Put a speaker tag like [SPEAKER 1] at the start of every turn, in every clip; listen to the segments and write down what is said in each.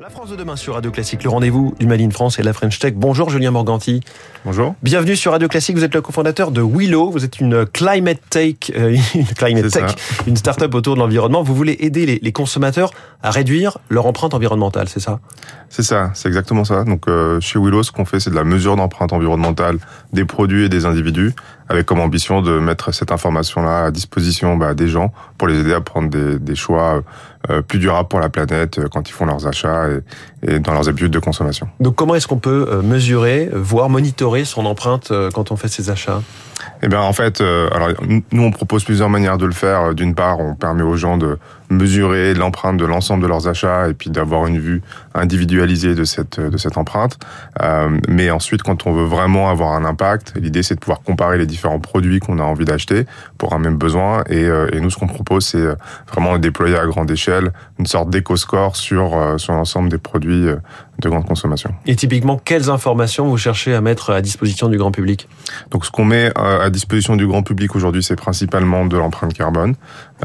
[SPEAKER 1] La France de demain sur Radio Classique, le rendez-vous du Made in France et de la French Tech. Bonjour Julien Morganti.
[SPEAKER 2] Bonjour.
[SPEAKER 1] Bienvenue sur Radio Classique. Vous êtes le cofondateur de Willow. Vous êtes une climate tech, euh, une climate tech, une start-up autour de l'environnement. Vous voulez aider les, les, consommateurs à réduire leur empreinte environnementale, c'est ça?
[SPEAKER 2] C'est ça, c'est exactement ça. Donc euh, chez Willow, ce qu'on fait, c'est de la mesure d'empreinte environnementale des produits et des individus, avec comme ambition de mettre cette information-là à disposition bah, des gens pour les aider à prendre des, des choix euh, plus durables pour la planète euh, quand ils font leurs achats et, et dans leurs habitudes de consommation.
[SPEAKER 1] Donc comment est-ce qu'on peut euh, mesurer, voire monitorer son empreinte quand on fait ses achats?
[SPEAKER 2] Eh bien, en fait, alors nous on propose plusieurs manières de le faire. D'une part, on permet aux gens de mesurer l'empreinte de l'ensemble de leurs achats et puis d'avoir une vue individualisée de cette de cette empreinte. Euh, mais ensuite, quand on veut vraiment avoir un impact, l'idée c'est de pouvoir comparer les différents produits qu'on a envie d'acheter pour un même besoin. Et, euh, et nous, ce qu'on propose, c'est vraiment de déployer à grande échelle une sorte d'éco-score sur euh, sur l'ensemble des produits de grande consommation.
[SPEAKER 1] Et typiquement, quelles informations vous cherchez à mettre à disposition du grand public?
[SPEAKER 2] Donc, ce qu'on met à disposition du grand public aujourd'hui, c'est principalement de l'empreinte carbone.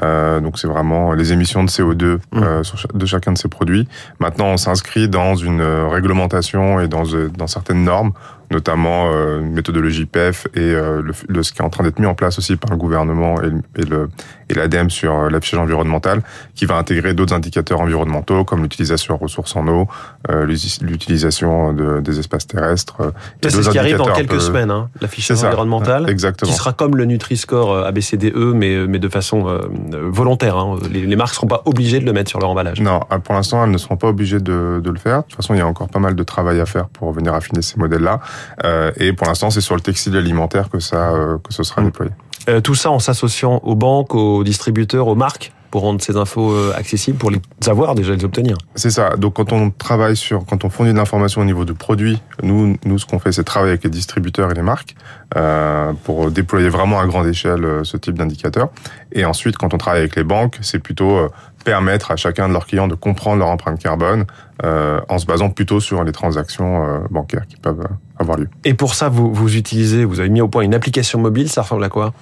[SPEAKER 2] Euh, donc, c'est vraiment les émissions de CO2 mmh. euh, de chacun de ces produits. Maintenant, on s'inscrit dans une réglementation et dans, dans certaines normes notamment euh, une méthodologie PEF et euh, le, le, ce qui est en train d'être mis en place aussi par le gouvernement et, et le et l'ADEME sur euh, l'affichage environnemental, qui va intégrer d'autres indicateurs environnementaux comme l'utilisation de ressources en eau, euh, l'utilisation de, des espaces terrestres.
[SPEAKER 1] C'est ce qui arrive dans quelques semaines, hein, l'affichage environnemental,
[SPEAKER 2] exactement.
[SPEAKER 1] qui sera comme le Nutri-Score ABCDE, mais mais de façon euh, volontaire. Hein. Les, les, marques seront pas obligées de le mettre sur leur emballage.
[SPEAKER 2] Non, pour l'instant, elles ne seront pas obligées de, de le faire. De toute façon, il y a encore pas mal de travail à faire pour venir affiner ces modèles-là. Euh, et pour l'instant, c'est sur le textile alimentaire que ça euh, que ce sera mmh. déployé.
[SPEAKER 1] Euh, tout ça en s'associant aux banques, aux distributeurs, aux marques pour rendre ces infos accessibles, pour les avoir déjà, les obtenir.
[SPEAKER 2] C'est ça. Donc quand on travaille sur, quand on fournit de l'information au niveau du produit, nous, nous ce qu'on fait, c'est travailler avec les distributeurs et les marques euh, pour déployer vraiment à grande échelle ce type d'indicateur. Et ensuite, quand on travaille avec les banques, c'est plutôt permettre à chacun de leurs clients de comprendre leur empreinte carbone euh, en se basant plutôt sur les transactions euh, bancaires qui peuvent avoir lieu.
[SPEAKER 1] Et pour ça, vous, vous utilisez, vous avez mis au point une application mobile, ça ressemble à quoi?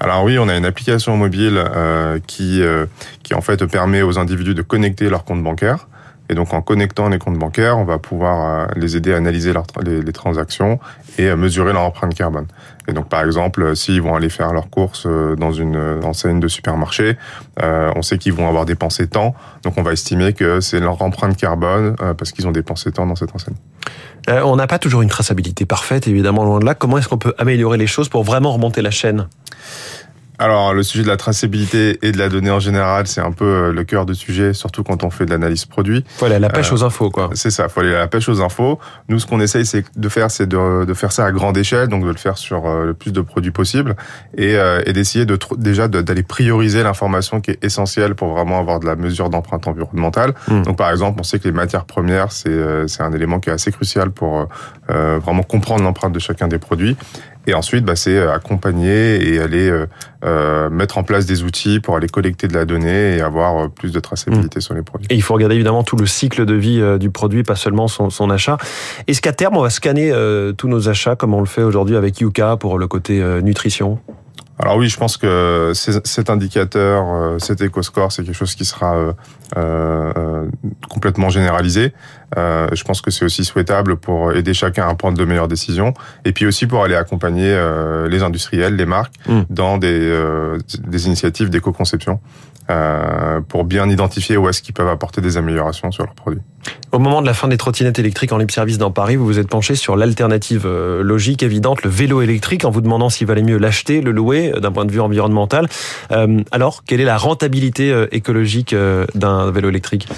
[SPEAKER 2] Alors oui, on a une application mobile euh, qui, euh, qui en fait permet aux individus de connecter leur compte bancaire. Et donc en connectant les comptes bancaires, on va pouvoir les aider à analyser leurs, les, transactions et à mesurer leur empreinte carbone. Et donc par exemple, s'ils vont aller faire leurs courses dans une enseigne de supermarché, euh, on sait qu'ils vont avoir dépensé tant, donc on va estimer que c'est leur empreinte carbone euh, parce qu'ils ont dépensé tant dans cette enseigne.
[SPEAKER 1] Euh, on n'a pas toujours une traçabilité parfaite, évidemment, loin de là. Comment est-ce qu'on peut améliorer les choses pour vraiment remonter la chaîne?
[SPEAKER 2] Alors, le sujet de la traçabilité et de la donnée en général, c'est un peu le cœur de sujet, surtout quand on fait de l'analyse produit.
[SPEAKER 1] Faut aller à la pêche euh, aux infos, quoi.
[SPEAKER 2] C'est ça, faut aller à la pêche aux infos. Nous, ce qu'on essaye c'est de faire, c'est de, de, faire ça à grande échelle, donc de le faire sur le plus de produits possible, et, euh, et d'essayer de déjà d'aller prioriser l'information qui est essentielle pour vraiment avoir de la mesure d'empreinte environnementale. Mmh. Donc, par exemple, on sait que les matières premières, c'est c'est un élément qui est assez crucial pour euh, vraiment comprendre l'empreinte de chacun des produits. Et ensuite, bah, c'est accompagner et aller euh, euh, mettre en place des outils pour aller collecter de la donnée et avoir plus de traçabilité mmh. sur les produits.
[SPEAKER 1] Et il faut regarder évidemment tout le cycle de vie euh, du produit, pas seulement son, son achat. Est-ce qu'à terme, on va scanner euh, tous nos achats comme on le fait aujourd'hui avec Yuka pour le côté euh, nutrition?
[SPEAKER 2] Alors oui, je pense que cet indicateur, cet éco-score, c'est quelque chose qui sera euh, euh, complètement généralisé. Euh, je pense que c'est aussi souhaitable pour aider chacun à prendre de meilleures décisions, et puis aussi pour aller accompagner euh, les industriels, les marques, mmh. dans des, des initiatives d'éco-conception. Euh, pour bien identifier où est-ce qu'ils peuvent apporter des améliorations sur leurs produits.
[SPEAKER 1] Au moment de la fin des trottinettes électriques en libre service dans Paris, vous vous êtes penché sur l'alternative logique, évidente, le vélo électrique, en vous demandant s'il valait mieux l'acheter, le louer, d'un point de vue environnemental. Euh, alors, quelle est la rentabilité écologique d'un vélo électrique?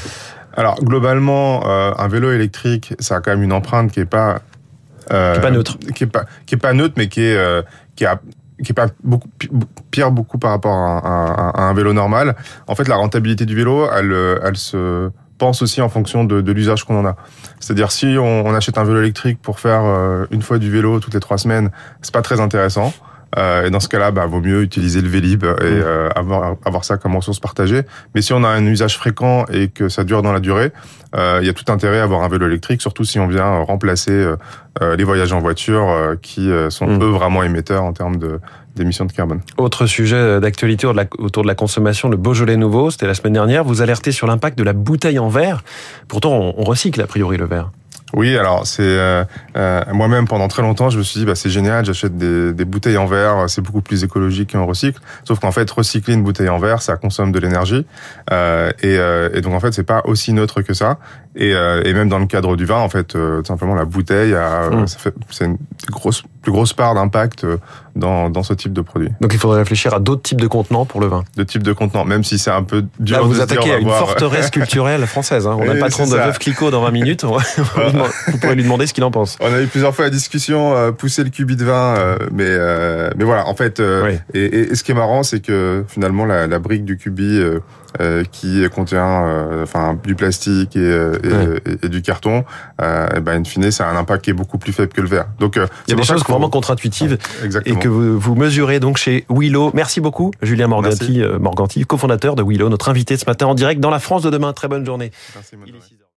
[SPEAKER 2] Alors globalement, euh, un vélo électrique, ça a quand même une empreinte qui est pas
[SPEAKER 1] euh, qui est pas neutre,
[SPEAKER 2] qui est pas qui est pas neutre, mais qui est euh, qui a qui est pas beaucoup pire beaucoup par rapport à un, à un, vélo normal. En fait, la rentabilité du vélo, elle elle se pense aussi en fonction de, de l'usage qu'on en a. C'est-à-dire si on, on, achète un vélo électrique pour faire euh, une fois du vélo toutes les trois semaines, c'est pas très intéressant. et dans ce cas-là, bah, vaut mieux utiliser le Vélib et mmh. avoir, avoir ça comme ressource partagée. Mais si on a un usage fréquent et que ça dure dans la durée, il y a tout intérêt à avoir un vélo électrique, surtout si on vient remplacer les voyages en voiture qui sont mmh. eux vraiment émetteurs en termes de d'émissions de carbone.
[SPEAKER 1] Autre sujet d'actualité autour de la consommation, le Beaujolais nouveau, c'était la semaine dernière. Vous alertez sur l'impact de la bouteille en verre. Pourtant, on recycle a priori le verre.
[SPEAKER 2] Oui, alors c'est euh, euh, moi-même pendant très longtemps, je me suis dit bah c'est génial, j'achète des, des, bouteilles en verre, c'est beaucoup plus écologique qu'un recycle. Sauf qu'en fait, recycler une bouteille en verre, ça consomme de l'énergie, euh, et, euh, et, donc en fait, c'est pas aussi neutre que ça. Et, euh, et même dans le cadre du vin, en fait, tout simplement la bouteille, a, mmh. c'est une grosse, plus grosse part d'impact dans, dans ce type de produit.
[SPEAKER 1] Donc il faudrait réfléchir à d'autres types de contenants pour le vin.
[SPEAKER 2] De types de contenants, même si c'est un peu dur.
[SPEAKER 1] Là, vous vous attaquez à une forteresse culturelle française. Hein. On n'a pas trop de Veuve Clicquot dans 20 minutes. vous pourrez lui demander ce qu'il en pense.
[SPEAKER 2] On a eu plusieurs fois la discussion, euh, pousser le cubi de vin, euh, mais euh, mais voilà, en fait, euh, et, et, ce qui est marrant, c'est que finalement la, la brique du cubi qui contient enfin du plastique et, et, du carton, et ben in fine, ça a un impact qui est beaucoup plus faible que le verre.
[SPEAKER 1] Donc il y a des choses vraiment contre-intuitives et que vous, vous, mesurez donc chez Willow. Merci beaucoup, Julien Morganti, Morganti, cofondateur de Willow, notre invité ce matin en direct dans la France de demain. Très bonne journée. Merci,